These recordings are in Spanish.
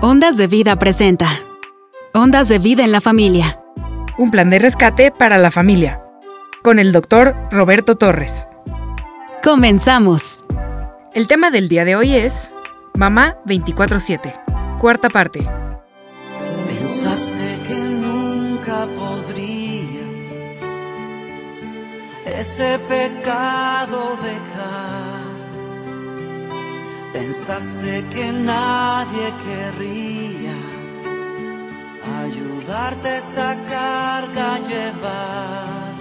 Ondas de Vida presenta. Ondas de Vida en la Familia. Un plan de rescate para la familia. Con el doctor Roberto Torres. Comenzamos. El tema del día de hoy es Mamá 24/7. Cuarta parte. Pensaste que nunca podrías ese pecado dejar. Pensaste que nadie querría ayudarte esa carga a llevar.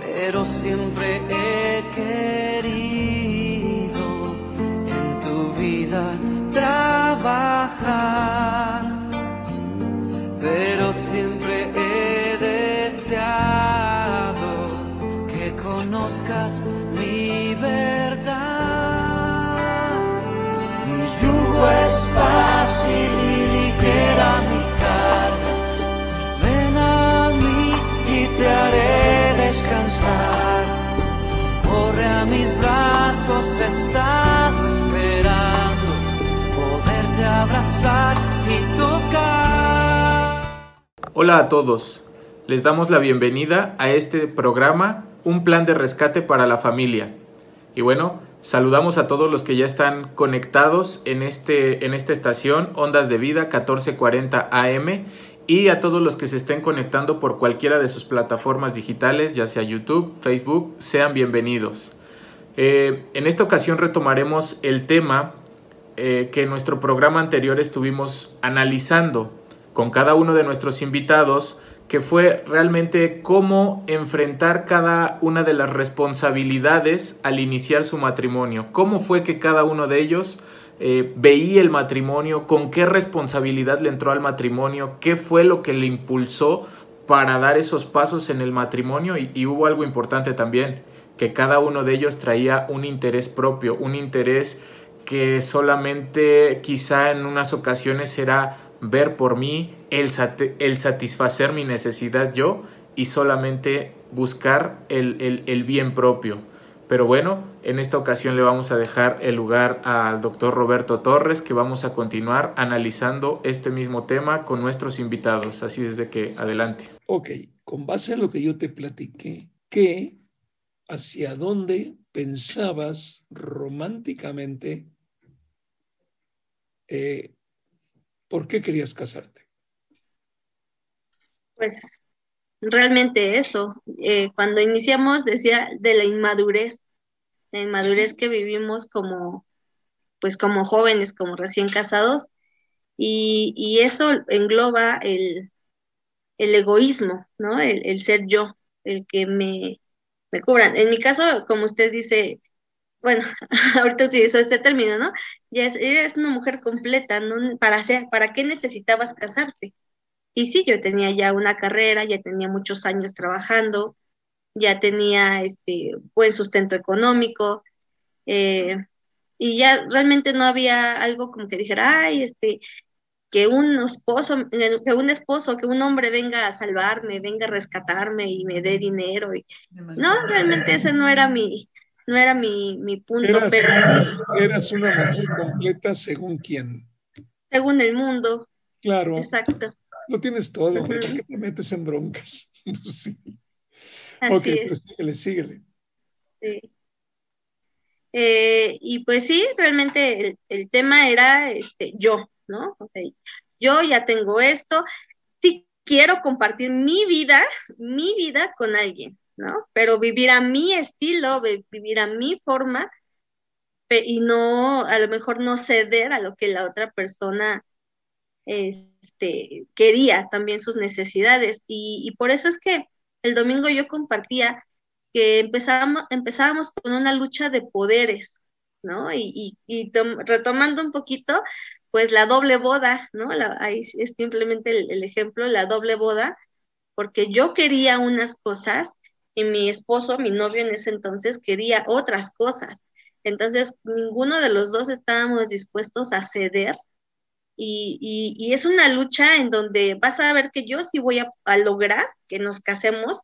Pero siempre he querido en tu vida trabajar. Pero siempre he deseado que conozcas mi verdad. Yugo es fácil y ligera mi carga. Ven a mí y te haré descansar. Corre a mis brazos, he esperando poderte abrazar y tocar. Hola a todos, les damos la bienvenida a este programa Un plan de rescate para la familia. Y bueno, saludamos a todos los que ya están conectados en, este, en esta estación Ondas de Vida 1440 AM y a todos los que se estén conectando por cualquiera de sus plataformas digitales, ya sea YouTube, Facebook, sean bienvenidos. Eh, en esta ocasión retomaremos el tema eh, que en nuestro programa anterior estuvimos analizando con cada uno de nuestros invitados, que fue realmente cómo enfrentar cada una de las responsabilidades al iniciar su matrimonio, cómo fue que cada uno de ellos eh, veía el matrimonio, con qué responsabilidad le entró al matrimonio, qué fue lo que le impulsó para dar esos pasos en el matrimonio y, y hubo algo importante también, que cada uno de ellos traía un interés propio, un interés que solamente quizá en unas ocasiones era ver por mí, el, el satisfacer mi necesidad yo y solamente buscar el, el- el bien propio. Pero bueno, en esta ocasión le vamos a dejar el lugar al doctor Roberto Torres, que vamos a continuar analizando este mismo tema con nuestros invitados. Así es de que adelante. Ok, con base en lo que yo te platiqué, ¿qué, hacia dónde pensabas románticamente, eh, por qué querías casarte? Pues realmente eso. Eh, cuando iniciamos decía de la inmadurez, la inmadurez que vivimos como, pues como jóvenes, como recién casados, y, y eso engloba el, el egoísmo, ¿no? El, el ser yo, el que me, me cubran. En mi caso, como usted dice, bueno, ahorita utilizó este término, ¿no? Ya es, eres una mujer completa, ¿no? ¿Para hacer, para qué necesitabas casarte? Y sí, yo tenía ya una carrera, ya tenía muchos años trabajando, ya tenía este buen sustento económico, eh, y ya realmente no había algo como que dijera, ay, este, que un esposo, que un esposo, que un hombre venga a salvarme, venga a rescatarme y me dé dinero. Y... No, realmente ese no era mi, no era mi, mi punto, Eras, pero sí, eras una mujer completa según quién. según el mundo, Claro, exacto. lo tienes todo. ¿para qué te metes en broncas? Pues sí. Así ok, es. pero síguele, síguele. Sí. Eh, y pues sí, realmente el, el tema era este, yo, ¿no? O sea, yo ya tengo esto, sí quiero compartir mi vida, mi vida con alguien, Pero vivir a mi estilo, vi- vivir a mi forma y no, a lo mejor no ceder a lo que la otra persona este, quería, también sus necesidades. Y, por eso es que el domingo yo compartía que empezábamos, empezábamos con una lucha de poderes, ¿no? Y, y, y tom- retomando un poquito, pues la doble boda, ¿no? Ahí es simplemente el ejemplo, la doble boda, porque yo quería unas cosas mi esposo, mi novio en ese entonces, quería otras cosas. Entonces, ninguno de los dos estábamos dispuestos a ceder y, y, y es una lucha en donde vas a ver que yo sí voy a, a lograr que nos casemos,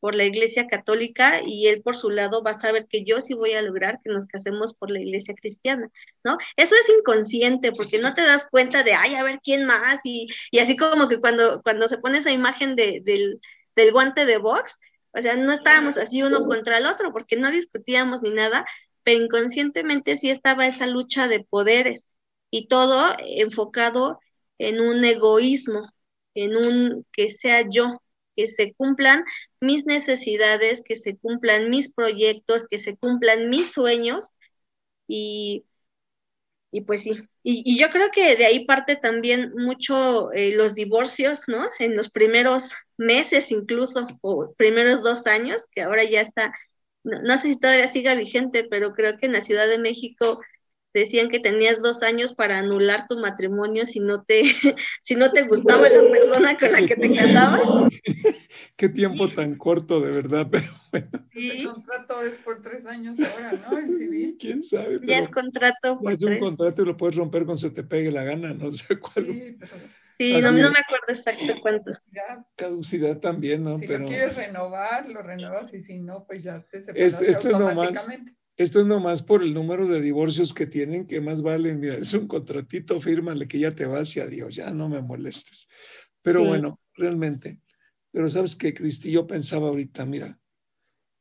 por la Iglesia Católica y él por su lado va a saber que yo sí voy a lograr que nos casemos por la Iglesia Cristiana, ¿no? Eso es inconsciente porque no te das cuenta de, ay, a ver quién más y, y así como que cuando, cuando se pone esa imagen de, del, del guante de box, o sea, no estábamos así uno contra el otro porque no discutíamos ni nada, pero inconscientemente sí estaba esa lucha de poderes y todo enfocado en un egoísmo, en un que sea yo, que se cumplan mis necesidades, que se cumplan mis proyectos, que se cumplan mis sueños y, y pues sí. Y, yo creo que de ahí parte también mucho eh, los divorcios, ¿no? En los primeros meses incluso, o primeros dos años, que ahora ya está, no, no sé si todavía siga vigente, pero creo que en la Ciudad de México decían que tenías dos años para anular tu matrimonio si no te, si no te gustaba la persona con la que te casabas. Qué tiempo tan corto, de verdad, pero bueno. El contrato es por tres años ahora, ¿no? El civil. ¿Quién sabe? ya es contrato por Es un contrato y lo puedes romper cuando se te pegue la gana, no sé cuál. Sí, Sí, no, no, me acuerdo exacto cuánto. Caducidad también, ¿no? Si lo quieres renovar, lo renovas y si no, pues ya te separas es, esto automáticamente. Esto es nomás por el número de divorcios que tienen, que más valen, mira, es un contratito, fírmale que ya te vas y adiós, ya no me molestes. Pero bueno, realmente, pero sabes que Cristi, yo pensaba ahorita, mira,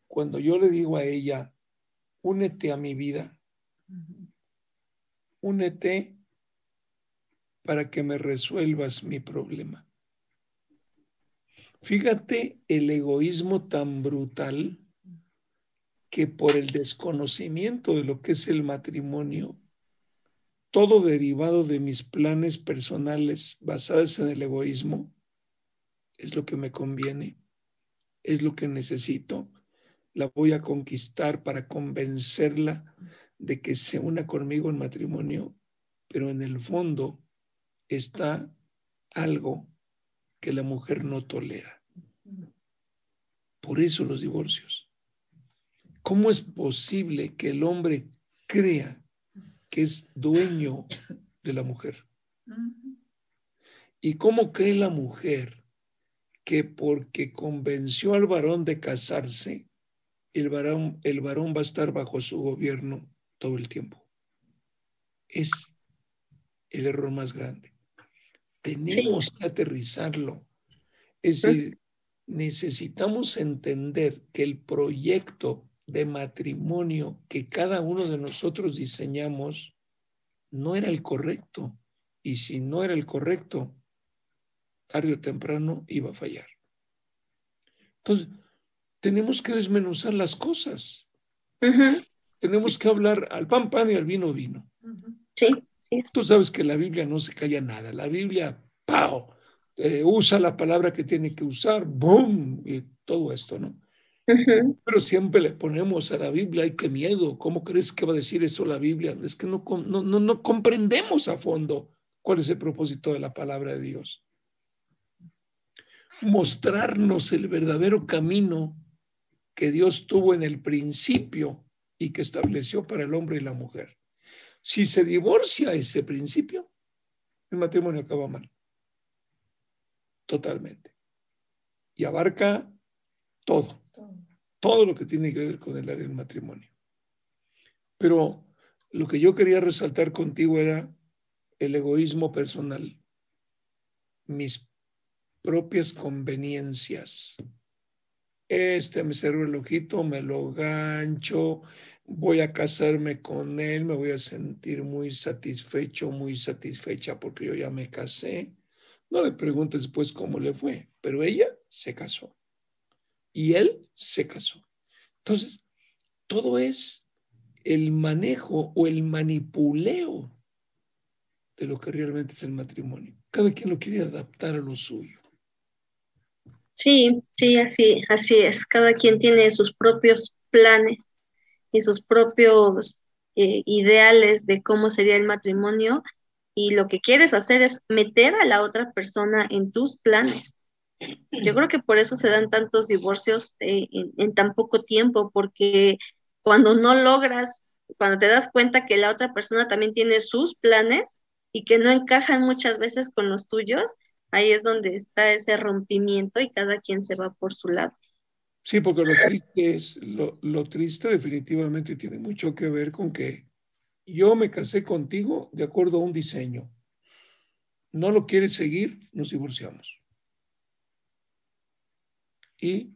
cuando yo le digo a ella, únete a mi vida, únete para que me resuelvas mi problema. Fíjate el egoísmo tan brutal que por el desconocimiento de lo que es el matrimonio, todo derivado de mis planes personales basados en el egoísmo, es lo que me conviene, es lo que necesito, la voy a conquistar para convencerla de que se una conmigo en matrimonio, pero en el fondo está algo que la mujer no tolera. Por eso los divorcios. ¿Cómo es posible que el hombre crea que es dueño de la mujer? ¿Y cómo cree la mujer que porque convenció al varón de casarse, el varón, el varón va a estar bajo su gobierno todo el tiempo? Es el error más grande. Tenemos que aterrizarlo. Es decir, necesitamos entender que el proyecto de matrimonio que cada uno de nosotros diseñamos no era el correcto. Y si no era el correcto, tarde o temprano iba a fallar. Entonces, tenemos que desmenuzar las cosas. Tenemos que hablar al pan, pan y al vino, vino. Sí, Tú sabes que la Biblia no se calla nada. La Biblia, ¡pau! Eh, usa la palabra que tiene que usar, ¡boom! Y todo esto, ¿no? Pero siempre le ponemos a la Biblia, ay, qué miedo, ¿cómo crees que va a decir eso la Biblia? Es que no, no, no, comprendemos a fondo cuál es el propósito de la palabra de Dios. Mostrarnos el verdadero camino que Dios tuvo en el principio y que estableció para el hombre y la mujer. Si se divorcia ese principio, el matrimonio acaba mal. Totalmente. Y abarca todo todo lo que tiene que ver con el área del matrimonio. Pero lo que yo quería resaltar contigo era el egoísmo personal, mis propias conveniencias. Este me sirve el ojito, me lo gancho, voy a casarme con él, me voy a sentir muy satisfecho, muy satisfecha porque yo ya me casé. No le preguntes después cómo le fue, pero ella se casó y él se casó. Entonces, todo es el manejo o el manipuleo de lo que realmente es el matrimonio. Cada quien lo quiere adaptar a lo suyo. Sí, sí, así, así es. Cada quien tiene sus propios planes y sus propios eh, ideales de cómo sería el matrimonio y lo que quieres hacer es meter a la otra persona en tus planes. Yo creo que por eso se dan tantos divorcios eh, en, tan poco tiempo, porque cuando no logras, cuando te das cuenta que la otra persona también tiene sus planes y que no encajan muchas veces con los tuyos, ahí es donde está ese rompimiento y cada quien se va por su lado. Sí, porque lo triste es, lo, lo triste definitivamente tiene mucho que ver con que yo me casé contigo de acuerdo a un diseño. No lo quieres seguir, nos divorciamos. Y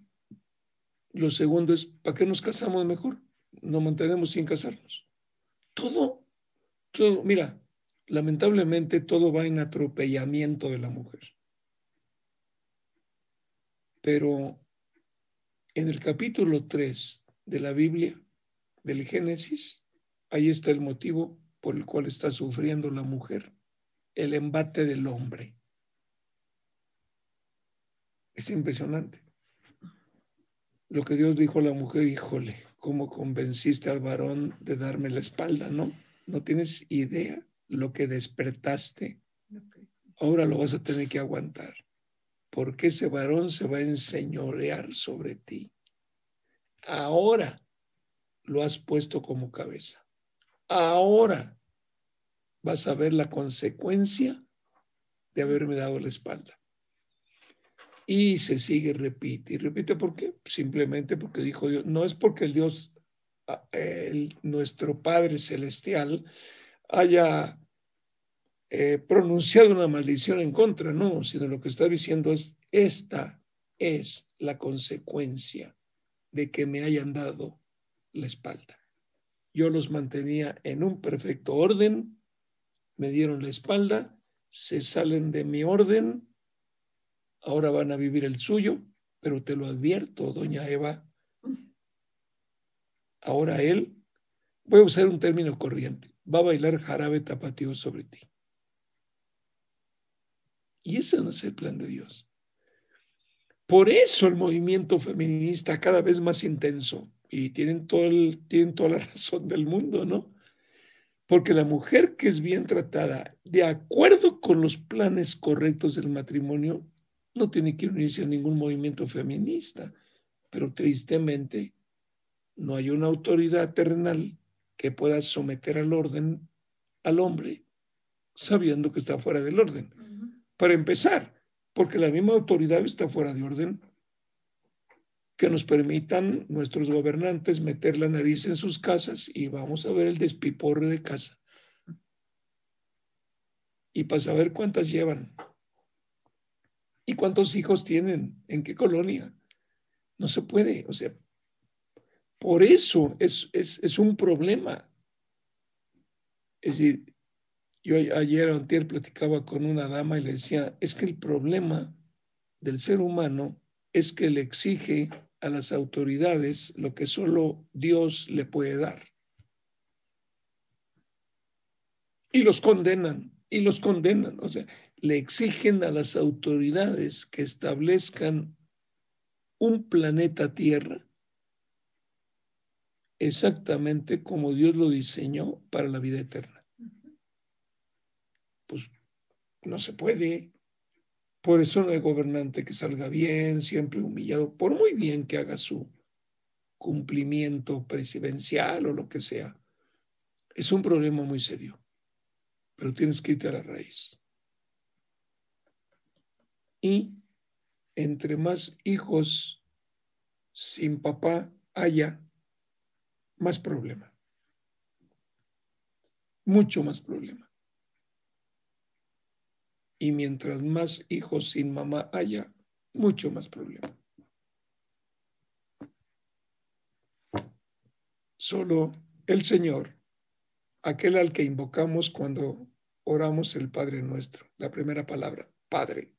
lo segundo es, ¿para qué nos casamos mejor? Nos mantenemos sin casarnos. Todo, todo, mira, lamentablemente todo va en atropellamiento de la mujer. Pero en el capítulo 3 de la Biblia, del Génesis, ahí está el motivo por el cual está sufriendo la mujer, el embate del hombre. Es impresionante. Lo que Dios dijo a la mujer, híjole, ¿cómo convenciste al varón de darme la espalda? No, no tienes idea lo que despertaste. Ahora lo vas a tener que aguantar porque ese varón se va a enseñorear sobre ti. Ahora lo has puesto como cabeza. Ahora vas a ver la consecuencia de haberme dado la espalda. Y se sigue, repite y repite. ¿Por qué? Simplemente porque dijo Dios. No es porque el Dios, ah, nuestro Padre Celestial, haya eh, pronunciado una maldición en contra, no, sino lo que está diciendo es, esta es la consecuencia de que me hayan dado la espalda. Yo los mantenía en un perfecto orden, me dieron la espalda, se salen de mi orden, ahora van a vivir el suyo, pero te lo advierto, doña Eva, ahora él, voy a usar un término corriente, va a bailar jarabe tapatío sobre ti. Y ese no es el plan de Dios. Por eso el movimiento feminista cada vez más intenso, y tienen, todo el, tienen toda la razón del mundo, ¿no? Porque la mujer que es bien tratada, de acuerdo con los planes correctos del matrimonio, no tiene que unirse a ningún movimiento feminista, pero tristemente no hay una autoridad terrenal que pueda someter al orden al hombre sabiendo que está fuera del orden para empezar, porque la misma autoridad está fuera de orden. Que nos permitan nuestros gobernantes meter la nariz en sus casas y vamos a ver el despiporre de casa. Y para saber cuántas llevan y cuántos hijos tienen, en qué colonia. No se puede, o sea, por eso es, es, es un problema. Es decir, yo ayer o antier platicaba con una dama y le decía, es que el problema del ser humano es que le exige a las autoridades lo que solo Dios le puede dar. Y los condenan, y los condenan. O sea, le exigen a las autoridades que establezcan un planeta Tierra exactamente como Dios lo diseñó para la vida eterna. No se puede. Por eso no hay gobernante que salga bien, siempre humillado, por muy bien que haga su cumplimiento presidencial o lo que sea. Es un problema muy serio, pero tienes que irte a la raíz. Y entre más hijos sin papá haya, más problema. Mucho más problema. Y mientras más hijos sin mamá haya, mucho más problema. Solo el Señor, aquel al que invocamos cuando oramos el Padre nuestro, la primera palabra, Padre,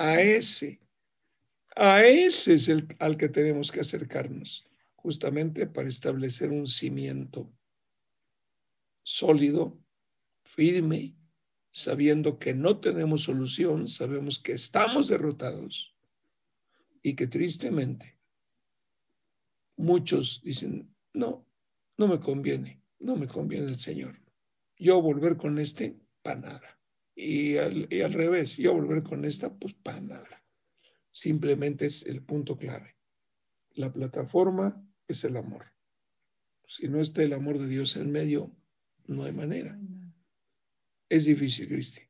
a ese, a ese es el al que tenemos que acercarnos, justamente para establecer un cimiento sólido, firme, sabiendo que no tenemos solución, sabemos que estamos derrotados y que tristemente muchos dicen, no, no me conviene, no me conviene el Señor. Yo volver con este, para nada. Y al, y al revés, yo volver con esta, pues para nada. Simplemente es el punto clave. La plataforma es el amor. Si no está el amor de Dios en medio, no hay manera es difícil, Cristi.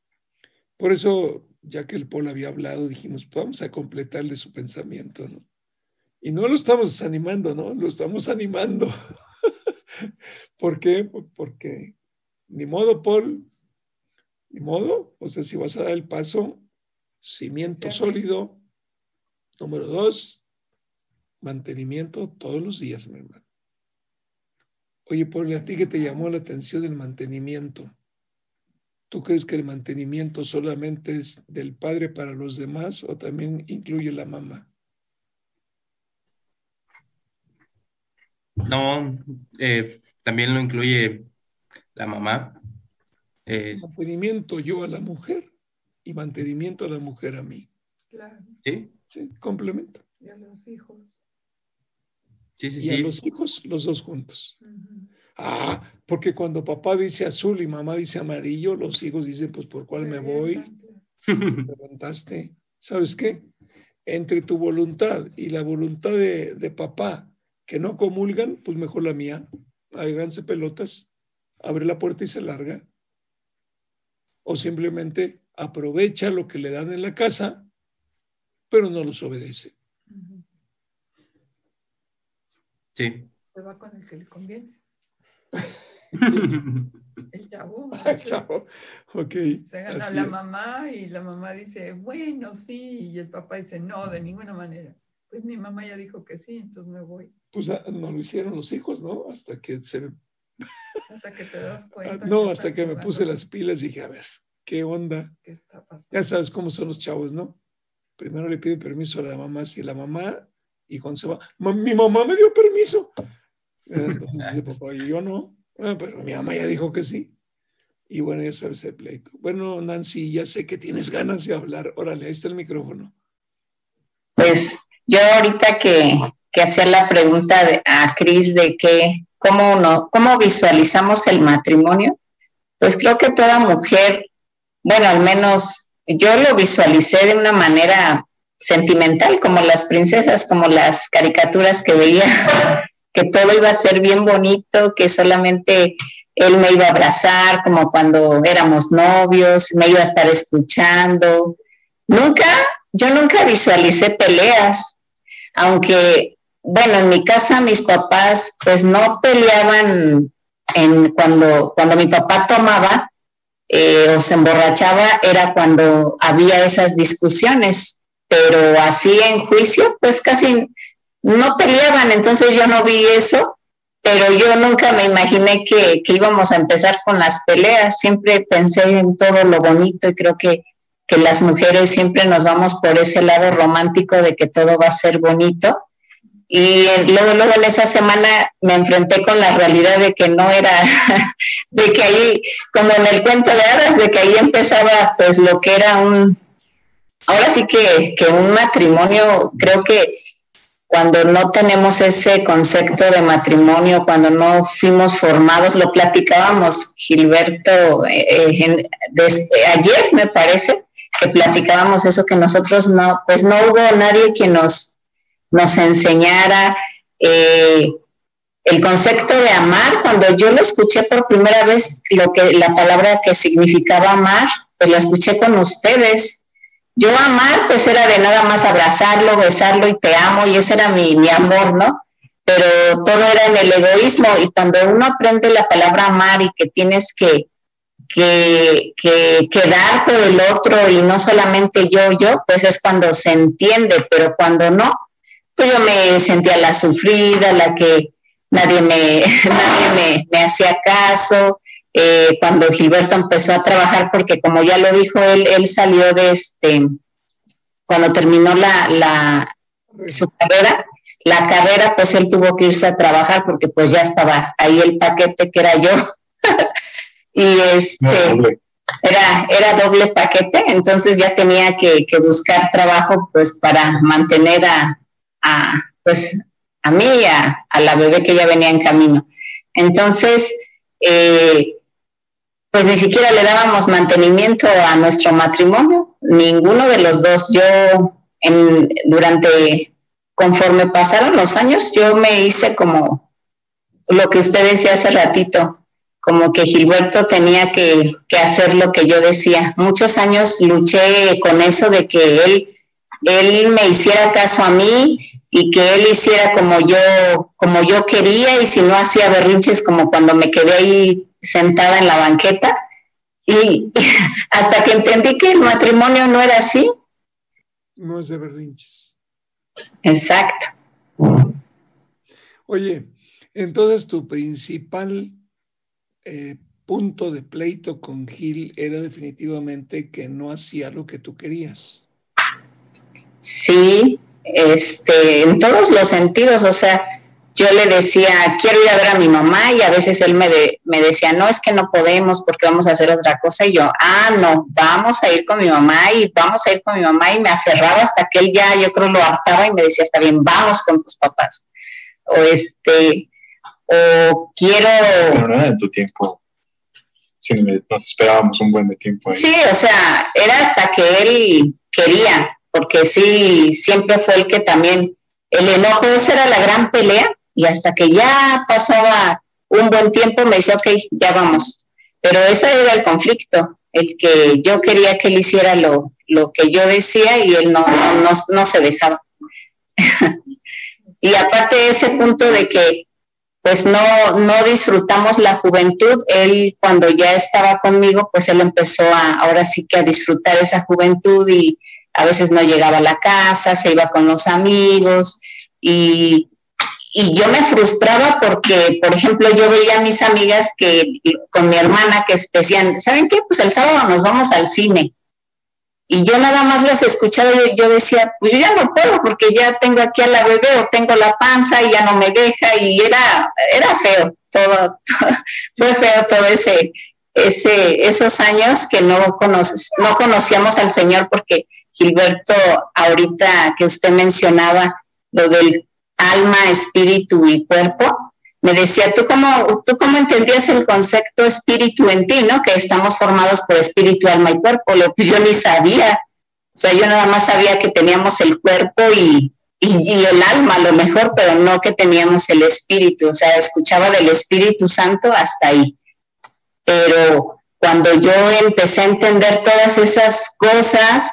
Por eso, ya que el Paul había hablado, dijimos, pues vamos a completarle su pensamiento, ¿no? Y no lo estamos desanimando, ¿no? Lo estamos animando. ¿Por qué? Porque ni modo, Paul, ni modo. O sea, si vas a dar el paso, cimiento sólido. Número dos, mantenimiento todos los días, mi hermano. Oye, Paul, ¿a ti que te llamó la atención el mantenimiento? ¿Tú crees que el mantenimiento solamente es del padre para los demás o también incluye la mamá? No, eh, también lo incluye la mamá. Eh, mantenimiento yo a la mujer y mantenimiento a la mujer a mí. Claro. sí, Sí, complemento. Y a los hijos. sí, sí, Y a sí. los hijos, los dos juntos. Ah, porque cuando papá dice azul y mamá dice amarillo, los hijos dicen, pues, ¿por cuál me voy? Preguntaste. ¿Sabes qué? Entre tu voluntad y la voluntad de, de papá que no comulgan, pues mejor la mía. Háganse pelotas, abre la puerta y se larga. O simplemente aprovecha lo que le dan en la casa, pero no los obedece. Sí. Se va con el que le conviene. El chavo. Ah, chao. Ok. Se gana así la es. mamá y la mamá dice, bueno, sí, y el papá dice, no, de ninguna manera. Pues mi mamá ya dijo que sí, entonces me voy. Pues ah, no lo hicieron los hijos, ¿no? Hasta que se Hasta que te das Ah, cuenta. no, que hasta que me puse las pilas y dije, a ver, ¿qué onda? ¿Qué está pasando? Ya sabes cómo son los chavos, ¿no? Primero le pide permiso a la mamá, si la mamá, y cuando se va, "Ma- mi mamá me dio permiso. Entonces dice papá, y yo no, "Ah, pero mi mamá ya dijo que sí. Y bueno, ya sabes el pleito. Bueno, Nancy, ya sé que tienes ganas de hablar. Órale, ahí está el micrófono. Pues yo ahorita que, que hacía la pregunta a Cris de que cómo, no, cómo visualizamos el matrimonio, pues creo que toda mujer, bueno, al menos yo lo visualicé de una manera sentimental, como las princesas, como las caricaturas que veía, que todo iba a ser bien bonito, que solamente él me iba a abrazar, como cuando éramos novios, me iba a estar escuchando. Nunca, yo nunca visualicé peleas, aunque, bueno, en mi casa mis papás pues no peleaban en cuando, cuando mi papá tomaba eh, o se emborrachaba, era cuando había esas discusiones, pero así en juicio pues casi no peleaban, entonces yo no vi eso, pero yo nunca me imaginé que, que íbamos a empezar con las peleas, siempre pensé en todo lo bonito y creo que que las mujeres siempre nos vamos por ese lado romántico de que todo va a ser bonito. Y eh, luego, luego en esa semana me enfrenté con la realidad de que no era, de que ahí, como en el cuento de hadas, de que ahí empezaba pues lo que era un, ahora sí que, que un matrimonio, creo que cuando no tenemos ese concepto de matrimonio, cuando no fuimos formados, lo platicábamos, Gilberto, eh, eh, des- ayer me parece, que platicábamos eso, que nosotros no, pues no hubo nadie que nos, nos enseñara eh, el concepto de amar. Cuando yo lo escuché por primera vez, lo que, la palabra que significaba amar, pues la escuché con ustedes. Yo amar, pues era de nada más abrazarlo, besarlo y te amo, y ese era mi, mi amor, ¿no? Pero todo era en el egoísmo, y cuando uno aprende la palabra amar y que tienes que, que, que, que dar por el otro y no solamente yo, yo, pues es cuando se entiende, pero cuando no, pues yo me sentía la sufrida, la que nadie me, nadie me, me hacía caso. Eh, cuando Gilberto empezó a trabajar, porque como ya lo dijo él, él salió de este, cuando terminó la, la, su carrera, la carrera, pues él tuvo que irse a trabajar porque pues ya estaba ahí el paquete que era yo. y este, era, era doble paquete, entonces ya tenía que, que buscar trabajo pues para mantener a, a, pues, a mí y a, la bebé que ya venía en camino. Entonces, eh, pues ni siquiera le dábamos mantenimiento a nuestro matrimonio, ninguno de los dos. Yo, en, durante, conforme pasaron los años, yo me hice como lo que usted decía hace ratito, como que Gilberto tenía que, que, hacer lo que yo decía. Muchos años luché con eso de que él él me hiciera caso a mí y que él hiciera como yo, como yo quería y si no hacía berrinches como cuando me quedé ahí sentada en la banqueta. Y hasta que entendí que el matrimonio no era así. No es de berrinches. Exacto. Oye, entonces tu principal eh, punto de pleito con Gil era definitivamente que no hacía lo que tú querías. Sí, este, en todos los sentidos, o sea, yo le decía, quiero ir a ver a mi mamá y a veces él me, me decía, no, es que no podemos porque vamos a hacer otra cosa y yo, ah, no, vamos a ir con mi mamá y vamos a ir con mi mamá y me aferraba hasta que él ya, yo creo, lo hartaba y me decía, está bien, vamos con tus papás. O este, o quiero... Pero no era en tu tiempo. Sí, nos esperábamos un buen de tiempo ahí. Sí, o sea, era hasta que él quería, porque sí, siempre fue el que también, el enojo, esa era la gran pelea, y hasta que ya pasaba un buen tiempo me decía, ok, ya vamos. Pero ese era el conflicto, el que yo quería que él hiciera lo, lo que yo decía y él no, no, no, se dejaba. y aparte ese punto de que pues no, no disfrutamos la juventud. Él cuando ya estaba conmigo, pues él empezó a, ahora sí que a disfrutar esa juventud y a veces no llegaba a la casa, se iba con los amigos y, yo me frustraba porque, por ejemplo, yo veía a mis amigas que con mi hermana que decían, ¿saben qué? Pues el sábado nos vamos al cine. Y yo nada más las escuchaba y yo decía, pues yo ya no puedo porque ya tengo aquí a la bebé o tengo la panza y ya no me deja y era, era feo, todo, fue feo todo ese, ese, esos años que no, conoces, no conocíamos al Señor porque Gilberto, ahorita que usted mencionaba lo del alma, espíritu y cuerpo, me decía, ¿tú cómo, ¿tú cómo entendías el concepto espíritu en ti, no? Que estamos formados por espíritu, alma y cuerpo, lo que yo ni sabía. O sea, yo nada más sabía que teníamos el cuerpo y, y, y el alma, a lo mejor, pero no que teníamos el espíritu. O sea, escuchaba del Espíritu Santo hasta ahí. Pero cuando yo empecé a entender todas esas cosas,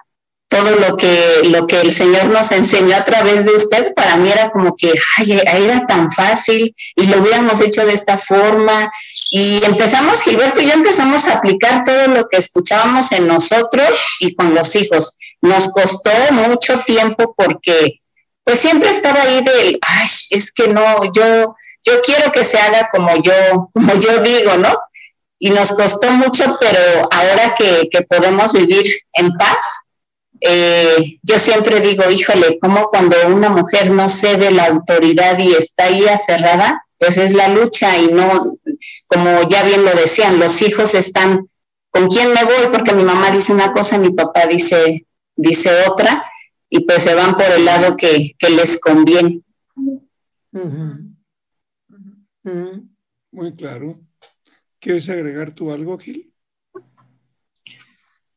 todo lo que, lo que el Señor nos enseñó a través de usted, para mí era como que, ay, era tan fácil y lo hubiéramos hecho de esta forma. Y empezamos, Gilberto y yo empezamos a aplicar todo lo que escuchábamos en nosotros y con los hijos. Nos costó mucho tiempo porque, pues siempre estaba ahí del, ay, es que no, yo, yo quiero que se haga como yo, como yo digo, ¿no? Y nos costó mucho, pero ahora que, que podemos vivir en paz, eh, yo siempre digo, híjole, como cuando una mujer no cede la autoridad y está ahí aferrada, pues es la lucha y no, como ya bien lo decían, los hijos están, ¿con quién me voy? Porque mi mamá dice una cosa, mi papá dice, dice otra, y pues se van por el lado que, les conviene. Muy claro. ¿Quieres agregar tú algo, Gil?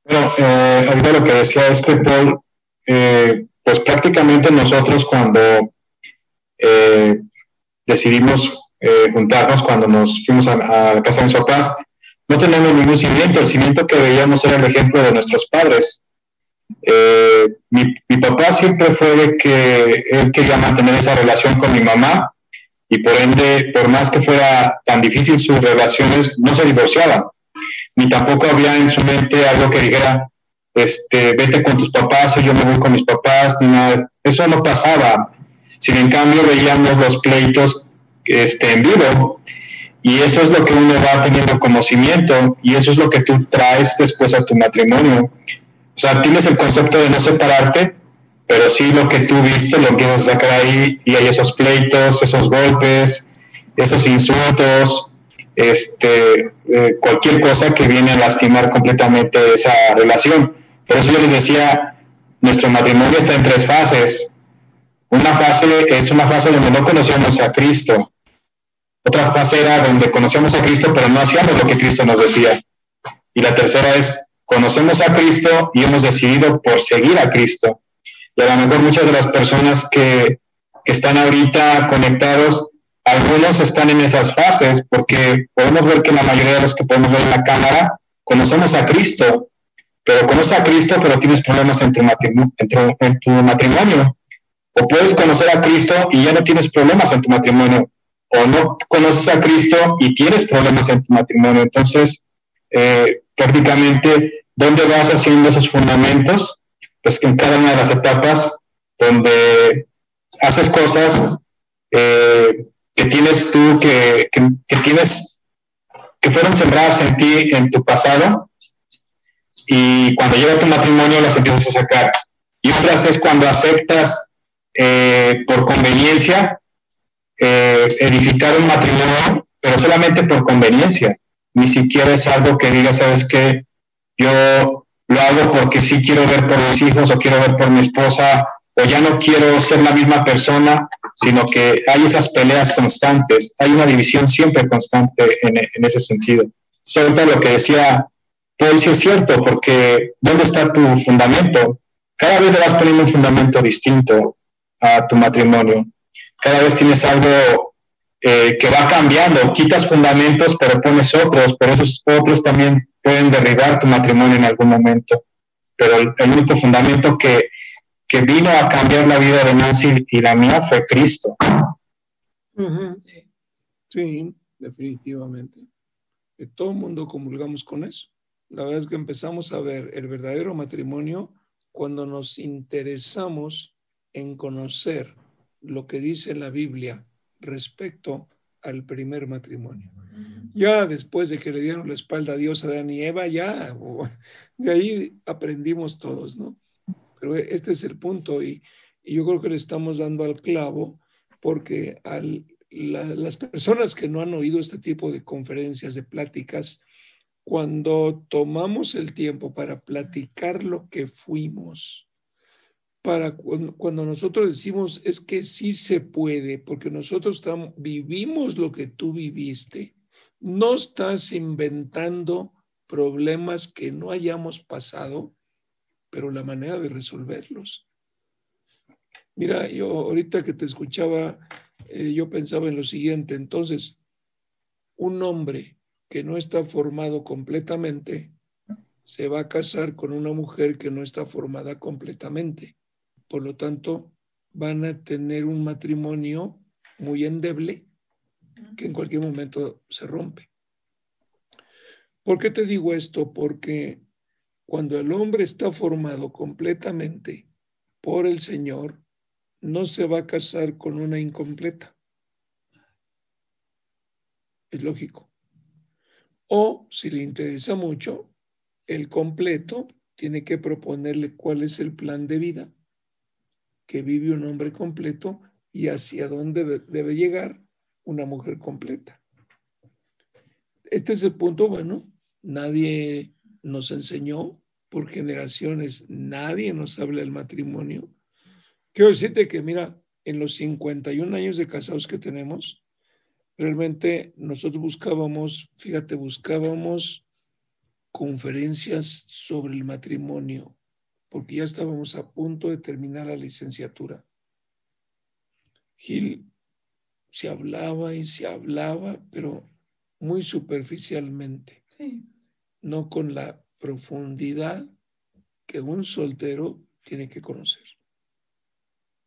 Bueno, eh, ahorita lo que decía este Paul, eh, pues prácticamente nosotros cuando eh, decidimos eh, juntarnos, cuando nos fuimos a, la casa de mis papás, no tenemos ningún cimiento. El cimiento que veíamos era el ejemplo de nuestros padres. Mi, mi, papá siempre fue de que él quería mantener esa relación con mi mamá y por ende, por más que fuera tan difícil sus relaciones, no se divorciaban ni tampoco había en su mente algo que dijera, este, vete con tus papás y yo me voy con mis papás, ni nada. Eso no pasaba. Sin en cambio veíamos los pleitos este, en vivo y eso es lo que uno va teniendo como cimiento y eso es lo que tú traes después a tu matrimonio. O sea, tienes el concepto de no separarte, pero sí lo que tú viste lo empiezas a sacar ahí y hay esos pleitos, esos golpes, esos insultos, este, eh, cualquier cosa que viene a lastimar completamente esa relación. Por eso yo les decía, nuestro matrimonio está en tres fases. Una fase es una fase donde no conocíamos a Cristo. Otra fase era donde conocíamos a Cristo, pero no hacíamos lo que Cristo nos decía. Y la tercera es, conocemos a Cristo y hemos decidido por seguir a Cristo. Y a lo mejor muchas de las personas que, que están ahorita conectados algunos están en esas fases porque podemos ver que la mayoría de los que podemos ver en la cámara conocemos a Cristo, pero conoces a Cristo, pero tienes problemas en tu, matrimonio. O puedes conocer a Cristo y ya no tienes problemas en tu matrimonio. O no conoces a Cristo y tienes problemas en tu matrimonio. Entonces, eh, prácticamente, ¿dónde vas haciendo esos fundamentos? Pues que en cada una de las etapas donde haces cosas eh, que tienes tú, que, que, tienes, que fueron sembradas en ti en tu pasado, y cuando llega tu matrimonio las empiezas a sacar. Y otras es cuando aceptas eh, por conveniencia eh, edificar un matrimonio, pero solamente por conveniencia. Ni siquiera es algo que diga, sabes que yo lo hago porque sí quiero ver por mis hijos o quiero ver por mi esposa ya no quiero ser la misma persona, sino que hay esas peleas constantes, hay una división siempre constante en, ese sentido. Sobre todo lo que decía Paul, sí es cierto, porque ¿dónde está tu fundamento? Cada vez le vas poniendo un fundamento distinto a tu matrimonio. Cada vez tienes algo eh, que va cambiando. Quitas fundamentos, pero pones otros, pero esos otros también pueden derribar tu matrimonio en algún momento. Pero el único fundamento que, que vino a cambiar la vida de Nancy y la mía fue Cristo. Sí, definitivamente. Que todo el mundo comulgamos con eso. La verdad es que empezamos a ver el verdadero matrimonio cuando nos interesamos en conocer lo que dice la Biblia respecto al primer matrimonio. Ya después de que le dieron la espalda a Dios a Adán y Eva, ya de ahí aprendimos todos, ¿no? Pero este es el punto y, yo creo que le estamos dando al clavo porque al, las personas que no han oído este tipo de conferencias, de pláticas, cuando tomamos el tiempo para platicar lo que fuimos, para cuando, nosotros decimos es que sí se puede, porque nosotros estamos, vivimos lo que tú viviste, no estás inventando problemas que no hayamos pasado, pero la manera de resolverlos. Mira, yo ahorita que te escuchaba, eh, yo pensaba en lo siguiente, entonces, un hombre que no está formado completamente se va a casar con una mujer que no está formada completamente. Por lo tanto, van a tener un matrimonio muy endeble que en cualquier momento se rompe. ¿Por qué te digo esto? Porque cuando el hombre está formado completamente por el Señor, no se va a casar con una incompleta. Es lógico. O si le interesa mucho, el completo tiene que proponerle cuál es el plan de vida que vive un hombre completo y hacia dónde debe llegar una mujer completa. Este es el punto, bueno, nadie nos enseñó por generaciones, nadie nos habla del matrimonio. Quiero decirte que, mira, en los 51 años de casados que tenemos, realmente nosotros buscábamos, fíjate, buscábamos conferencias sobre el matrimonio, porque ya estábamos a punto de terminar la licenciatura. Gil se hablaba y se hablaba, pero muy superficialmente, no con la profundidad que un soltero tiene que conocer.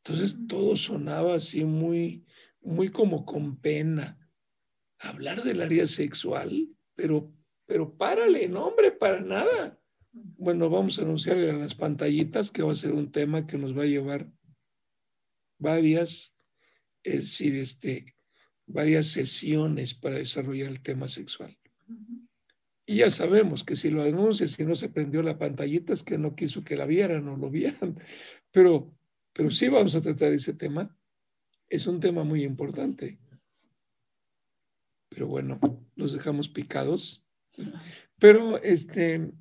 Entonces todo sonaba así muy, muy como con pena, hablar del área sexual, pero, pero párale, no hombre, para nada. Bueno, vamos a anunciarle a las pantallitas que va a ser un tema que nos va a llevar varias, es decir, este, varias sesiones para desarrollar el tema sexual. Y ya sabemos que si lo anuncia, si no se prendió la pantallita, es que no quiso que la vieran o lo vieran. Pero, pero sí vamos a tratar ese tema. Es un tema muy importante. Pero bueno, los dejamos picados. Pero este,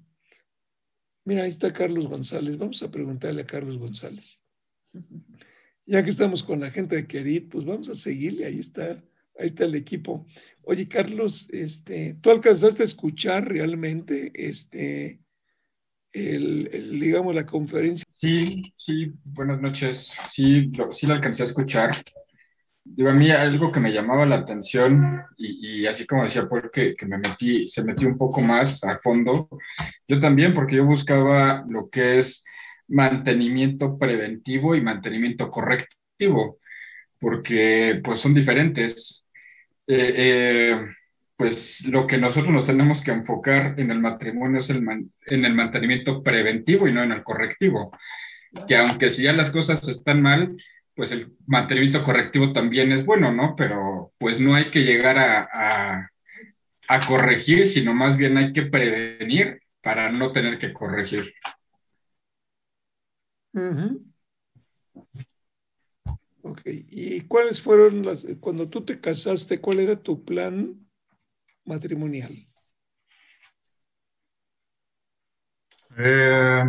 mira, ahí está Carlos González. Vamos a preguntarle a Carlos González. Ya que estamos con la gente de Querit, pues vamos a seguirle. Ahí está, ahí está el equipo. Oye, Carlos, este, ¿tú alcanzaste a escuchar realmente este, el, digamos, la conferencia? Sí, sí, buenas noches. Sí, lo, sí la alcancé a escuchar. digo, a mí algo que me llamaba la atención y, así como decía Paul que, que, me metí, se metió un poco más a fondo, yo también porque yo buscaba lo que es mantenimiento preventivo y mantenimiento correctivo, porque pues son diferentes. Eh, eh, pues lo que nosotros nos tenemos que enfocar en el matrimonio es el en el mantenimiento preventivo y no en el correctivo. Que aunque si ya las cosas están mal, pues el mantenimiento correctivo también es bueno, ¿no? Pero pues no hay que llegar a, a, corregir, sino más bien hay que prevenir para no tener que corregir. Ok, ¿y cuáles fueron las, cuando tú te casaste, cuál era tu plan matrimonial? Eh,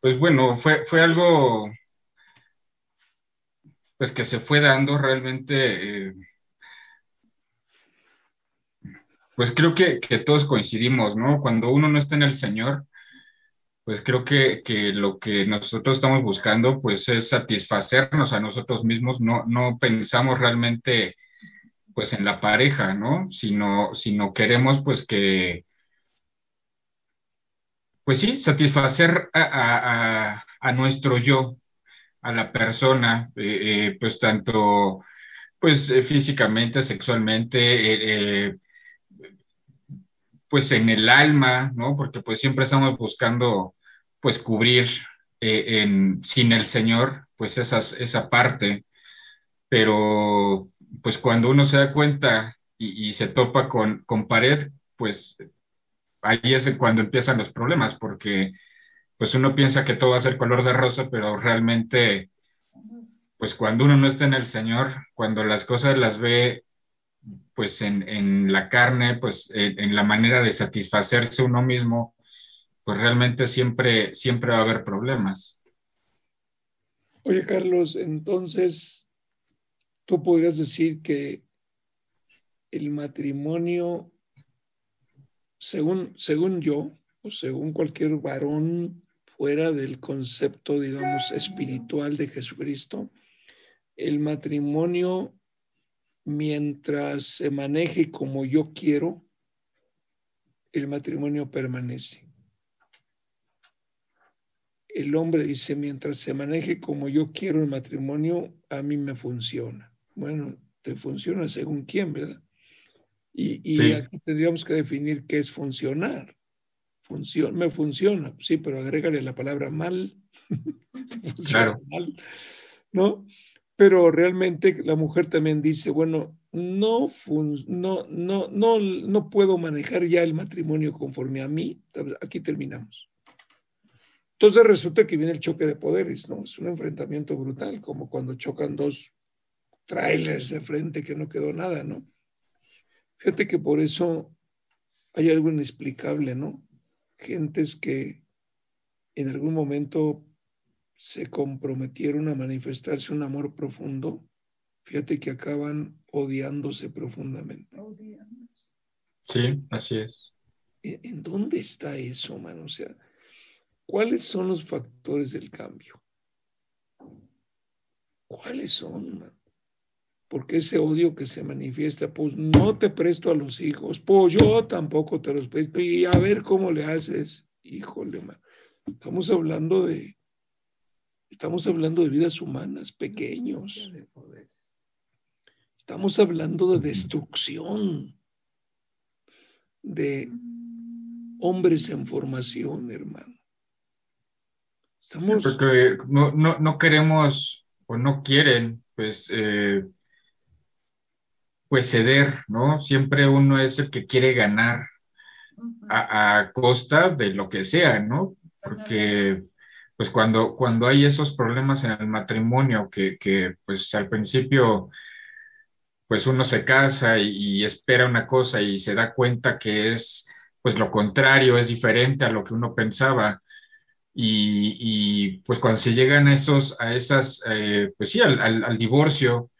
pues bueno, fue, fue algo pues que se fue dando realmente, eh, pues creo que, todos coincidimos, ¿no? Cuando uno no está en el Señor, pues creo que, lo que nosotros estamos buscando, pues es satisfacernos a nosotros mismos, no, no pensamos realmente, pues en la pareja, ¿no? Sino, sino queremos, pues que pues sí, satisfacer a, nuestro yo, a la persona, eh, eh, pues tanto pues eh, físicamente, sexualmente, pues en el alma, ¿no? Porque pues siempre estamos buscando pues cubrir en, sin el Señor, pues esas, esa parte, pero pues cuando uno se da cuenta y, y se topa con, con pared, pues ahí es cuando empiezan los problemas, porque pues uno piensa que todo va a ser color de rosa, pero realmente, pues cuando uno no está en el Señor, cuando las cosas las ve pues en, la carne, pues en, la manera de satisfacerse uno mismo, pues realmente siempre, siempre va a haber problemas. Oye, Carlos, entonces, tú podrías decir que el matrimonio según, según yo, o según cualquier varón fuera del concepto, digamos, espiritual de Jesucristo, el matrimonio, mientras se maneje como yo quiero, el matrimonio permanece. El hombre dice, mientras se maneje como yo quiero el matrimonio, a mí me funciona. Bueno, te funciona según quién, ¿verdad? Y, aquí tendríamos que definir qué es funcionar. Funciona, me funciona, sí, pero agrégale la palabra mal. claro. ¿no? Pero realmente la mujer también dice, bueno, no, no, no, no, no puedo manejar ya el matrimonio conforme a mí. Aquí terminamos. Entonces resulta que viene el choque de poderes, ¿no? Es un enfrentamiento brutal, como cuando chocan dos trailers de frente que no quedó nada, ¿no? Fíjate que por eso hay algo inexplicable, ¿no? Gentes que en algún momento se comprometieron a manifestarse un amor profundo, fíjate que acaban odiándose profundamente. Sí, así es. ¿En dónde está eso, mano? O sea, ¿cuáles son los factores del cambio? ¿Cuáles son, man? porque ese odio que se manifiesta, pues no te presto a los hijos, pues yo tampoco te los presto, y a ver cómo le haces, híjole, man. estamos hablando de, estamos hablando de vidas humanas, pequeños, estamos hablando de destrucción, de hombres en formación, hermano. Estamos... Porque no, no, no queremos o no quieren, pues, eh, pues ceder, ¿no? Siempre uno es el que quiere ganar a, costa de lo que sea, ¿no? Porque pues cuando, cuando hay esos problemas en el matrimonio que, que pues al principio pues uno se casa y, espera una cosa y se da cuenta que es pues lo contrario, es diferente a lo que uno pensaba. Y, pues cuando se llegan a esos, a esas, eh, pues sí, al divorcio,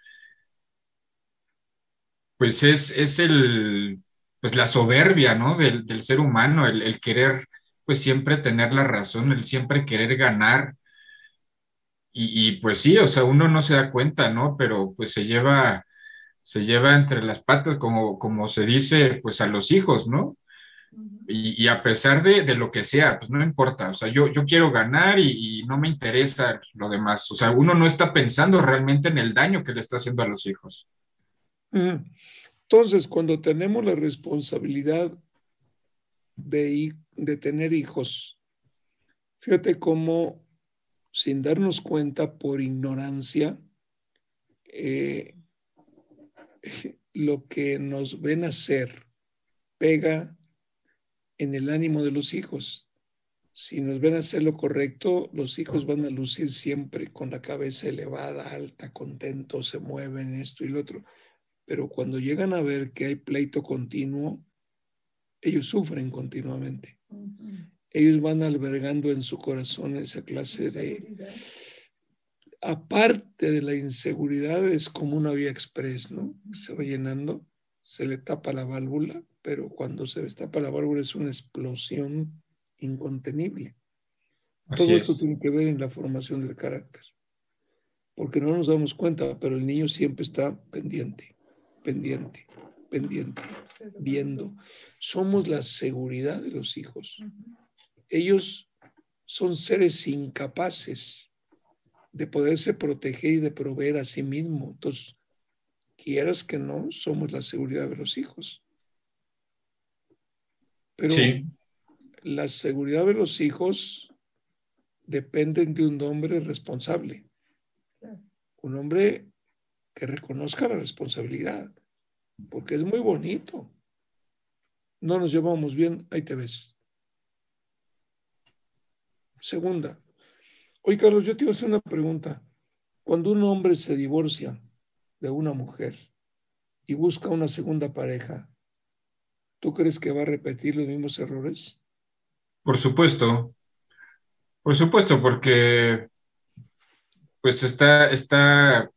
pues es, es el, pues la soberbia, ¿no? Del, del ser humano, el, querer, pues siempre tener la razón, el siempre querer ganar. y, y, pues sí, o sea, uno no se da cuenta, ¿no? Pero pues se lleva, se lleva entre las patas, como, como se dice, pues a los hijos, ¿no? Y, y, a pesar de, de, lo que sea, pues no importa, o sea, yo, yo quiero ganar y, y, no me interesa lo demás, o sea, uno no está pensando realmente en el daño que le está haciendo a los hijos. Entonces, cuando tenemos la responsabilidad de, de tener hijos, fíjate cómo, sin darnos cuenta por ignorancia, eh, lo que nos ven hacer pega en el ánimo de los hijos. Si nos ven hacer lo correcto, los hijos van a lucir siempre con la cabeza elevada, alta, contentos, se mueven esto y lo otro. Pero cuando llegan a ver que hay pleito continuo, ellos sufren continuamente. Ellos van albergando en su corazón esa clase de... Aparte de la inseguridad, es como una vía express, ¿no? Se va llenando, se le tapa la válvula, pero cuando se destapa la válvula es una explosión incontenible. Así Todo es. esto tiene que ver en la formación del carácter, porque no nos damos cuenta, pero el niño siempre está pendiente, pendiente, pendiente, viendo. Somos la seguridad de los hijos. Ellos son seres incapaces de poderse proteger y de proveer a sí mismo. Entonces, quieras que no, somos la seguridad de los hijos. Pero Sí. la seguridad de los hijos dependen de un hombre responsable. Un hombre que reconozca la responsabilidad, porque es muy bonito. No nos llevamos bien, ahí te ves. Segunda, oye Carlos, yo te iba a hacer una pregunta. Cuando un hombre se divorcia de una mujer y busca una segunda pareja, ¿tú crees que va a repetir los mismos errores? Por supuesto, por supuesto, porque pues está, está,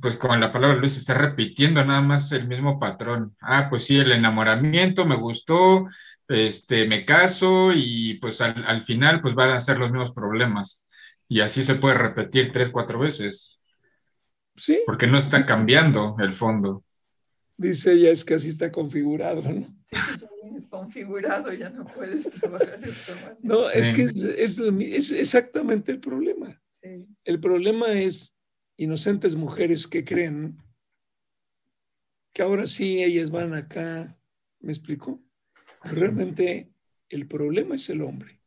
pues como la palabra Luis, está repitiendo nada más el mismo patrón. Ah, pues sí, el enamoramiento me gustó, este, me caso y pues al, al final pues van a ser los mismos problemas. Y así se puede repetir tres, cuatro veces. Sí. Porque no está cambiando el fondo. Dice ella, es que así está configurado, ¿no? Sí, pues ya vienes configurado, ya no puedes trabajar de otra manera. No, es Sí. que es, es exactamente el problema. Sí. El problema es inocentes mujeres que creen que ahora sí ellas van acá. ¿Me explico? Realmente el problema es el hombre.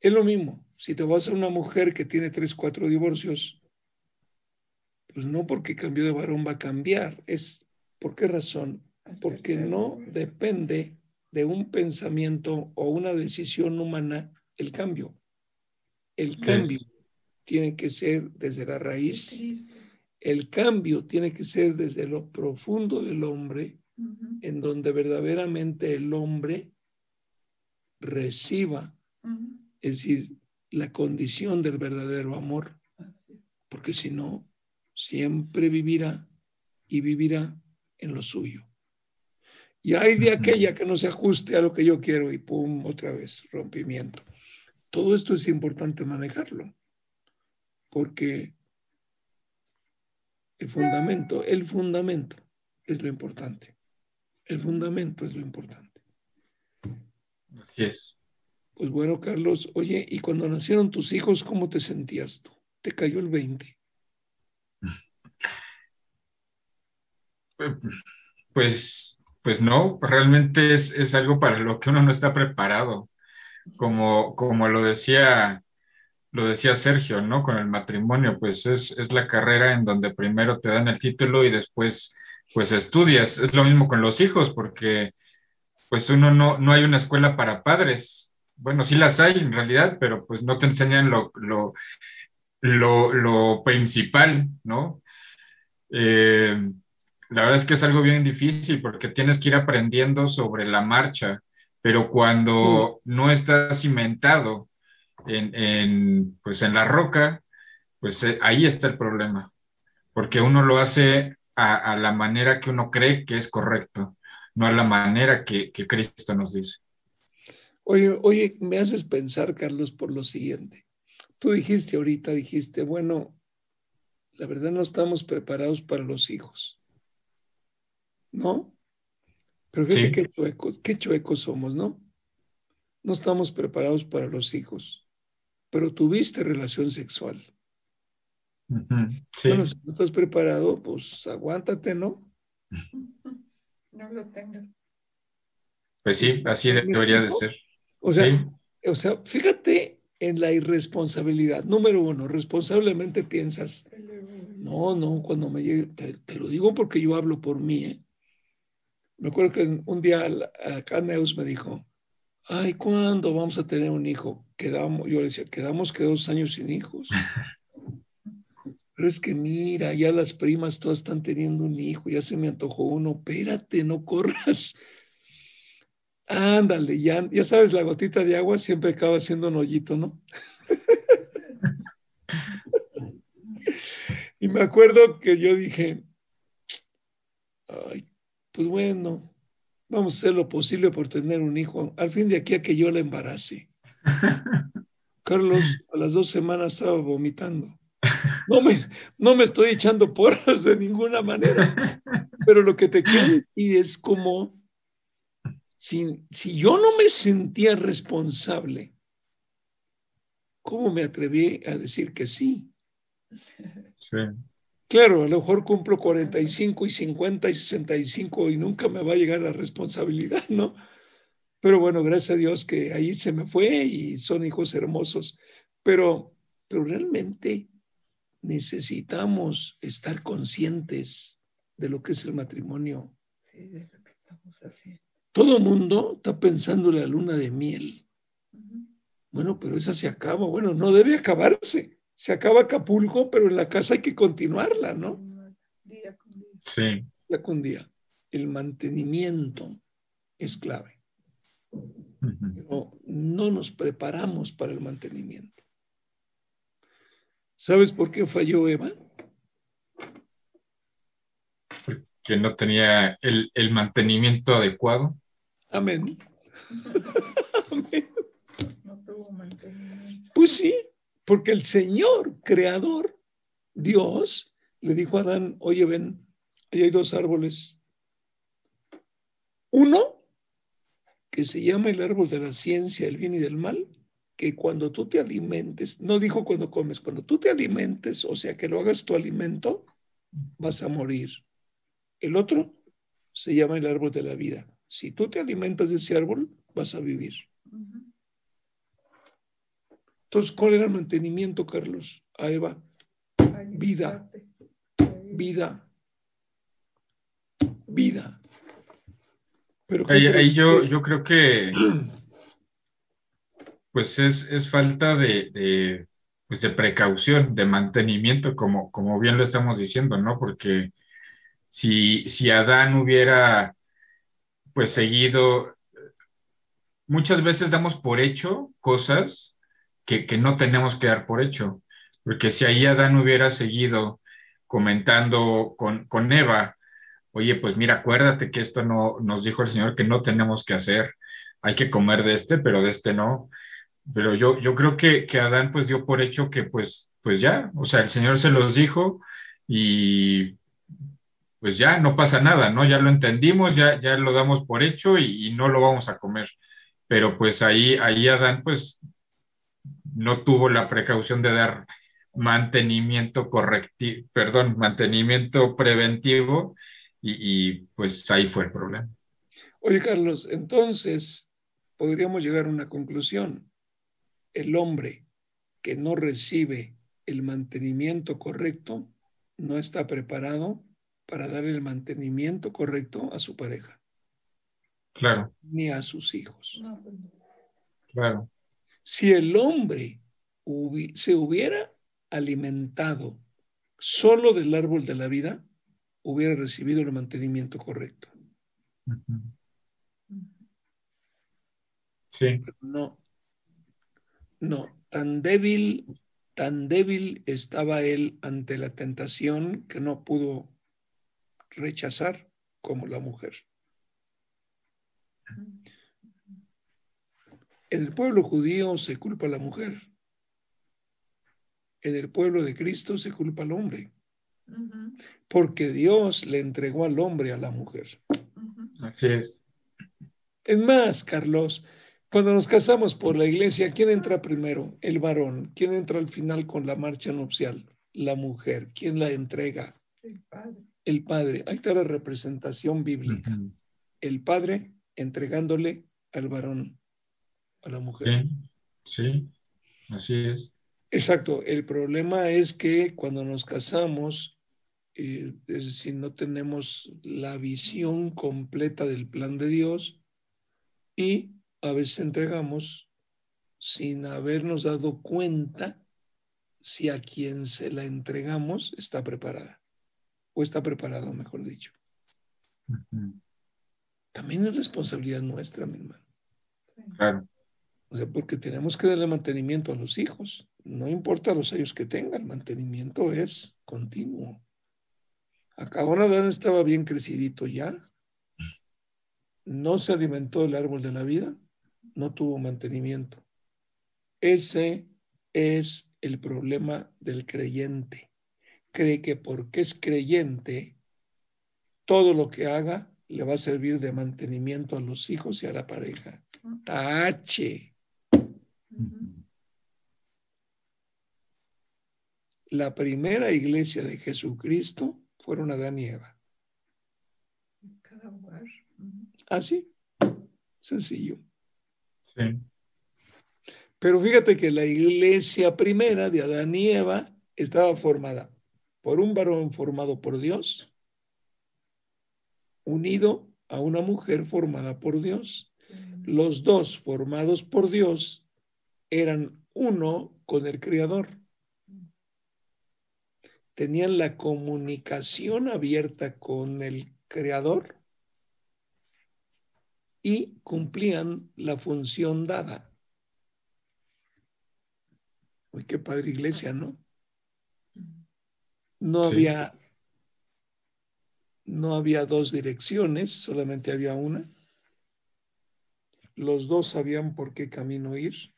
Es lo mismo. Si te vas a una mujer que tiene tres, cuatro divorcios, pues no porque cambió de varón va a cambiar. Es ¿por qué razón? Porque no depende de un pensamiento o una decisión humana el cambio. El cambio. Tiene que ser desde la raíz. El cambio tiene que ser desde lo profundo del hombre, en donde verdaderamente el hombre reciba, es decir, la condición del verdadero amor, porque si no, siempre vivirá y vivirá en lo suyo. Y hay de aquella que no se ajuste a lo que yo quiero y pum, otra vez, rompimiento. Todo esto es importante manejarlo, porque el fundamento, el fundamento es lo importante. El fundamento es lo importante. Así es. Pues bueno, Carlos, oye, y cuando nacieron tus hijos, ¿cómo te sentías tú? ¿Te cayó el 20? Pues, pues no, realmente es, es algo para lo que uno no está preparado. Como, como lo decía, lo decía Sergio, ¿no? Con el matrimonio, pues es, es la carrera en donde primero te dan el título y después, pues estudias. Es lo mismo con los hijos, porque pues uno no, no hay una escuela para padres. Bueno, sí las hay en realidad, pero pues no te enseñan lo, lo, lo, lo principal, ¿no? Eh, la verdad es que es algo bien difícil porque tienes que ir aprendiendo sobre la marcha, pero cuando no estás cimentado en, en, pues en la roca, pues eh, ahí está el problema, porque uno lo hace a, a, la manera que uno cree que es correcto, no a la manera que, que Cristo nos dice. Oye, oye, me haces pensar, Carlos, por lo siguiente. tú dijiste ahorita, dijiste, bueno, la verdad no estamos preparados para los hijos. ¿No? Pero fíjate Sí. qué chuecos, qué chuecos somos, ¿no? No estamos preparados para los hijos, pero tuviste relación sexual. Sí, Bueno, si no estás preparado, pues aguántate, ¿no? No lo tengas. pues sí, así debería de ser. O sea, Sí. o sea, fíjate en la irresponsabilidad. Número uno, responsablemente piensas, no, no, cuando me llegue, te, te lo digo porque yo hablo por mí, ¿eh? Me acuerdo que un día acá Neus me dijo, ay, ¿cuándo vamos a tener un hijo? Quedamos, yo le decía, quedamos que dos años sin hijos. Pero es que mira, ya las primas todas están teniendo un hijo, ya se me antojó uno, espérate, no corras. Ándale, ya, ya sabes, la gotita de agua siempre acaba siendo un hoyito, ¿no? y me acuerdo que yo dije, ay, pues bueno, vamos a hacer lo posible por tener un hijo. Al fin de aquí a que yo la embarace. Carlos, a las dos semanas estaba vomitando. No me, no me estoy echando porras de ninguna manera, pero lo que te quiero decir es como si, si yo no me sentía responsable, ¿cómo me atreví a decir que sí? Sí. Claro, a lo mejor cumplo 45 y 50 y 65 y nunca me va a llegar la responsabilidad, ¿no? Pero bueno, gracias a Dios que ahí se me fue y son hijos hermosos. Pero, pero realmente necesitamos estar conscientes de lo que es el matrimonio. Sí, de lo que estamos haciendo. Todo el mundo está pensando en la luna de miel. Bueno, pero esa se acaba. Bueno, no debe acabarse. Se acaba Acapulco, pero en la casa hay que continuarla, ¿no? Día con día. Sí. Día con día. El mantenimiento es clave. Pero no nos preparamos para el mantenimiento. ¿Sabes por qué falló Eva? Que no tenía el, el mantenimiento adecuado. Amén. Amén. No tuvo mantenimiento. Pues sí, porque el Señor, creador, Dios, le dijo a Adán, oye, ven, ahí hay dos árboles. Uno, que se llama el árbol de la ciencia, el bien y del mal, que cuando tú te alimentes, no dijo cuando comes, cuando tú te alimentes, o sea, que lo hagas tu alimento, vas a morir. El otro se llama el árbol de la vida. Si tú te alimentas de ese árbol, vas a vivir. Entonces, ¿cuál era el mantenimiento, Carlos? A Eva, Vida. vida. Vida. Pero ¿qué Ahí, yo, yo creo que pues es, es falta de, de, pues de precaución, de mantenimiento, como, como bien lo estamos diciendo, ¿no? Porque si, si Adán hubiera pues seguido, muchas veces damos por hecho cosas que, que no tenemos que dar por hecho, porque si ahí Adán hubiera seguido comentando con, con Eva, oye, pues mira, acuérdate que esto no nos dijo el Señor que no tenemos que hacer, hay que comer de este, pero de este no. Pero yo, yo creo que, que Adán pues dio por hecho que pues, pues ya, o sea, el Señor se los dijo y pues ya no pasa nada, ¿no? Ya lo entendimos, ya, ya lo damos por hecho y, no lo vamos a comer. Pero pues ahí, ahí Adán pues no tuvo la precaución de dar mantenimiento correctivo, perdón, mantenimiento preventivo y, y, pues ahí fue el problema. Oye, Carlos, entonces podríamos llegar a una conclusión. El hombre que no recibe el mantenimiento correcto no está preparado para dar el mantenimiento correcto a su pareja, Claro, ni a sus hijos. No, pues claro. Si el hombre hubi- se hubiera alimentado solo del árbol de la vida, hubiera recibido el mantenimiento correcto. Sí, No, no, tan débil, tan débil estaba él ante la tentación que no pudo rechazar como la mujer. En el pueblo judío se culpa a la mujer. en el pueblo de Cristo se culpa al hombre, porque Dios le entregó al hombre a la mujer. Así es. Es más, Carlos, cuando nos casamos por la iglesia, ¿quién entra primero? El varón. ¿Quién entra al final con la marcha nupcial? La mujer. ¿Quién la entrega? El padre. El padre. Ahí está la representación bíblica. El padre entregándole al varón, a la mujer. Sí, sí, así es. Exacto. El problema es que cuando nos casamos, eh, es decir, no tenemos la visión completa del plan de Dios y a veces entregamos sin habernos dado cuenta si a quien se la entregamos está preparada o está preparado, mejor dicho. También es responsabilidad nuestra, mi hermano. Claro. O sea, porque tenemos que darle mantenimiento a los hijos. No importa los años que tengan, el mantenimiento es continuo. Acá Adán estaba bien crecidito ya. No se alimentó del árbol de la vida, no tuvo mantenimiento. Ese es el problema del creyente. Cree que porque es creyente, todo lo que haga le va a servir de mantenimiento a los hijos y a la pareja. Tache. La primera iglesia de Jesucristo fueron Adán y Eva. Así, sencillo. Sí. Pero fíjate que la iglesia primera de Adán y Eva estaba formada por un varón formado por Dios, unido a una mujer formada por Dios. Los dos formados por Dios eran uno con el Creador. Tenían la comunicación abierta con el Creador y cumplían la función dada. Uy, qué padre iglesia, ¿no? No Sí. había no había dos direcciones, solamente había una. Los dos sabían por qué camino ir.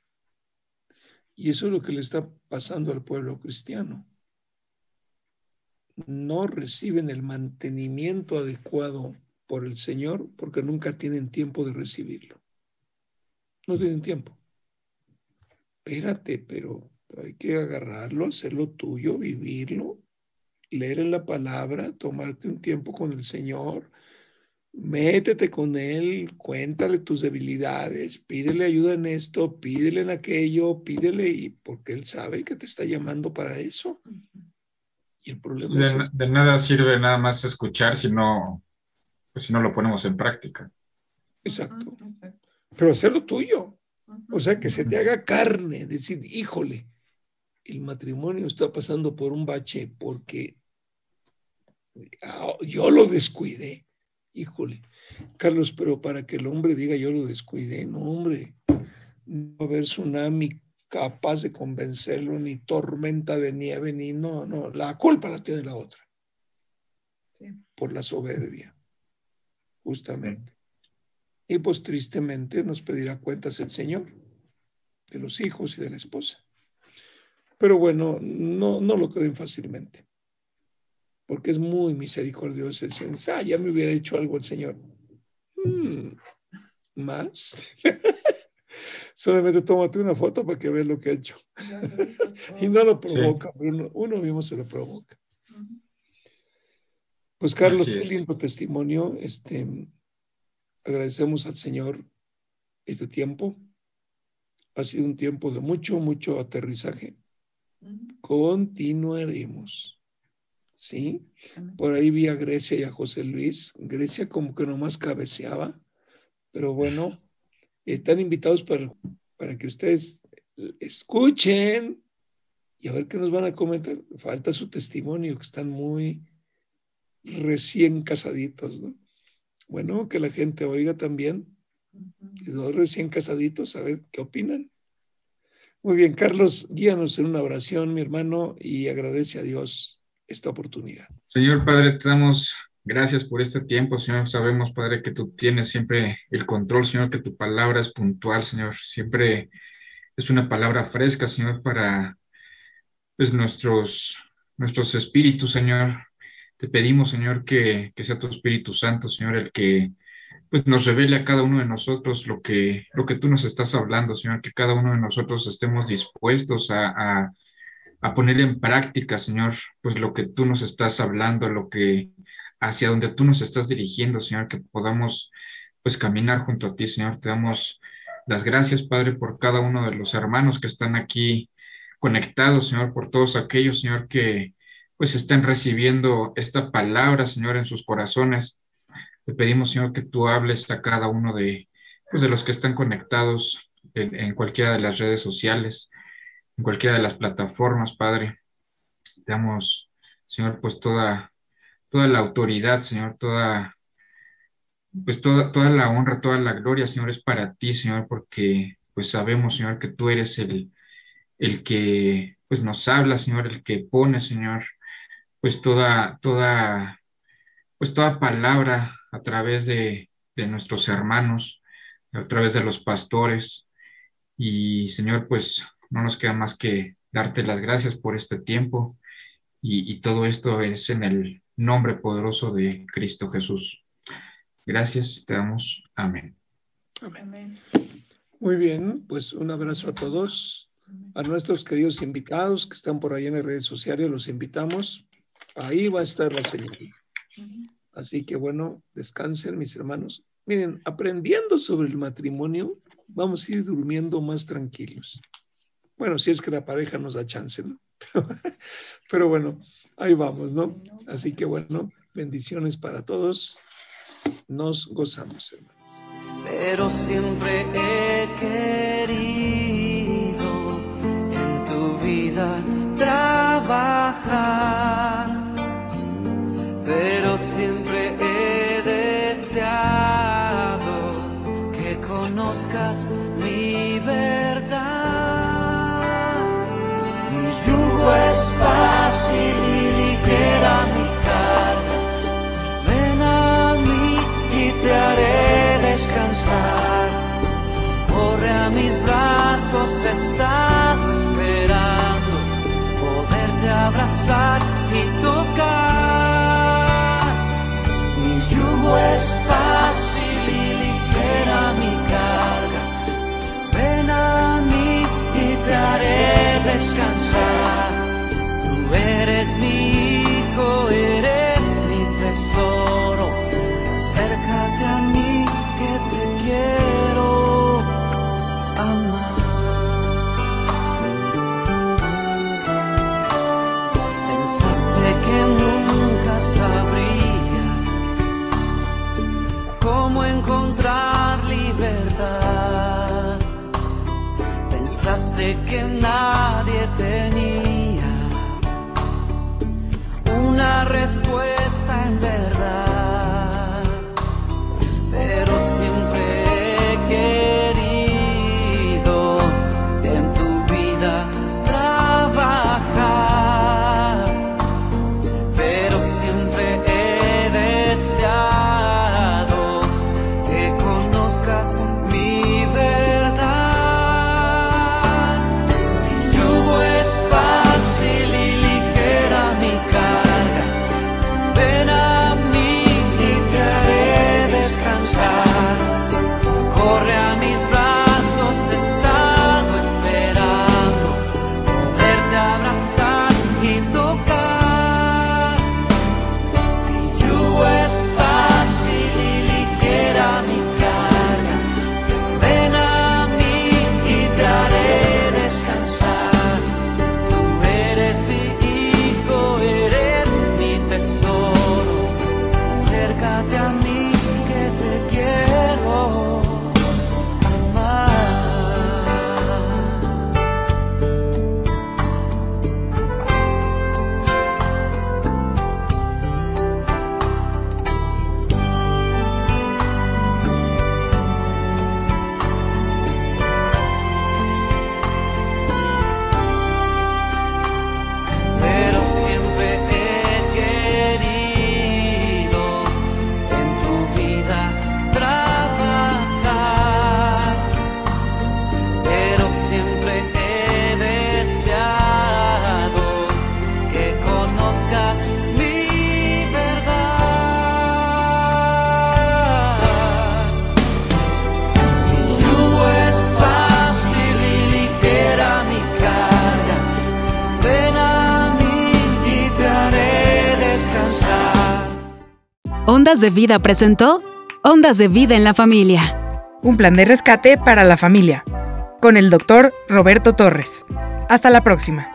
Y eso es lo que le está pasando al pueblo cristiano. No reciben el mantenimiento adecuado por el Señor porque nunca tienen tiempo de recibirlo. No tienen tiempo. Espérate, pero hay que agarrarlo, hacerlo tuyo, vivirlo, leer en la palabra, tomarte un tiempo con el Señor, métete con Él, cuéntale tus debilidades, pídele ayuda en esto, pídele en aquello, pídele, y porque Él sabe que te está llamando para eso. Y el problema es De, ese. de nada sirve nada más escuchar si no, pues si no lo ponemos en práctica. Exacto. Pero hacerlo tuyo. O sea, que se te haga carne, decir, híjole, el matrimonio está pasando por un bache porque ah, yo lo descuidé. Híjole, Carlos, pero para que el hombre diga yo lo descuidé, no, hombre, no va a haber tsunami capaz de convencerlo, ni tormenta de nieve, ni no, no, la culpa la tiene la otra, Sí. por la soberbia, justamente. Y pues tristemente nos pedirá cuentas el Señor de los hijos y de la esposa. Pero bueno, no, no lo creen fácilmente, porque es muy misericordioso el Señor. Ah, ya me hubiera hecho algo el Señor. Mm, ¿Más? Solamente tómate una foto para que veas lo que ha hecho. y no lo Sí. provoca, pero uno, uno mismo se lo provoca. Pues Carlos, qué lindo testimonio. Este, agradecemos al Señor este tiempo. Ha sido un tiempo de mucho, mucho aterrizaje. Continuaremos. ¿Sí? Por ahí vi a Grecia y a José Luis. Grecia como que nomás cabeceaba, pero bueno, están invitados para, para que ustedes escuchen y a ver qué nos van a comentar. Falta su testimonio, que están muy recién casaditos, ¿no? Bueno, que la gente oiga también. Y dos recién casaditos, a ver qué opinan. Muy bien, Carlos, guíanos en una oración, mi hermano, y agradece a Dios esta oportunidad. Señor Padre, te damos gracias por este tiempo, Señor. Sabemos, Padre, que tú tienes siempre el control, Señor, que tu palabra es puntual, Señor. Siempre es una palabra fresca, Señor, para, pues nuestros, nuestros espíritus, Señor. Te pedimos, Señor, que, que sea tu Espíritu Santo, Señor, el que pues nos revele a cada uno de nosotros lo que, lo que tú nos estás hablando, Señor, que cada uno de nosotros estemos dispuestos a, a, a, poner en práctica, Señor, pues lo que tú nos estás hablando, lo que hacia donde tú nos estás dirigiendo, Señor, que podamos pues caminar junto a ti, Señor. Te damos las gracias, Padre, por cada uno de los hermanos que están aquí conectados, Señor, por todos aquellos, Señor, que pues estén recibiendo esta palabra, Señor, en sus corazones te pedimos, Señor, que tú hables a cada uno de, pues, de los que están conectados en, en, cualquiera de las redes sociales, en cualquiera de las plataformas, Padre. Te damos, Señor, pues toda, toda la autoridad, Señor, toda, pues toda, toda la honra, toda la gloria, Señor, es para ti, Señor, porque pues sabemos, Señor, que tú eres el, el que pues nos habla, Señor, el que pone, Señor, pues toda, toda, pues toda palabra a través de, de nuestros hermanos, a través de los pastores. Y Señor, pues no nos queda más que darte las gracias por este tiempo y, y, todo esto es en el nombre poderoso de Cristo Jesús. Gracias, te damos. Amén. Amén. Muy bien, pues un abrazo a todos, a nuestros queridos invitados que están por ahí en las redes sociales, los invitamos. Ahí va a estar la señal. Así que bueno, descansen mis hermanos. Miren, aprendiendo sobre el matrimonio, vamos a ir durmiendo más tranquilos. Bueno, si es que la pareja nos da chance, ¿no? Pero, pero bueno, ahí vamos, ¿no? Así que bueno, bendiciones para todos. Nos gozamos, hermano. Pero siempre he querido en tu vida trabajar pero siempre he deseado que conozcas brazos, estado esperando poderte abrazar y tocar. Es fácil Pensaste que Ondas de Vida presentó Ondas de Vida en la Familia. Un plan de rescate para la familia. Con el doctor Roberto Torres. Hasta la próxima.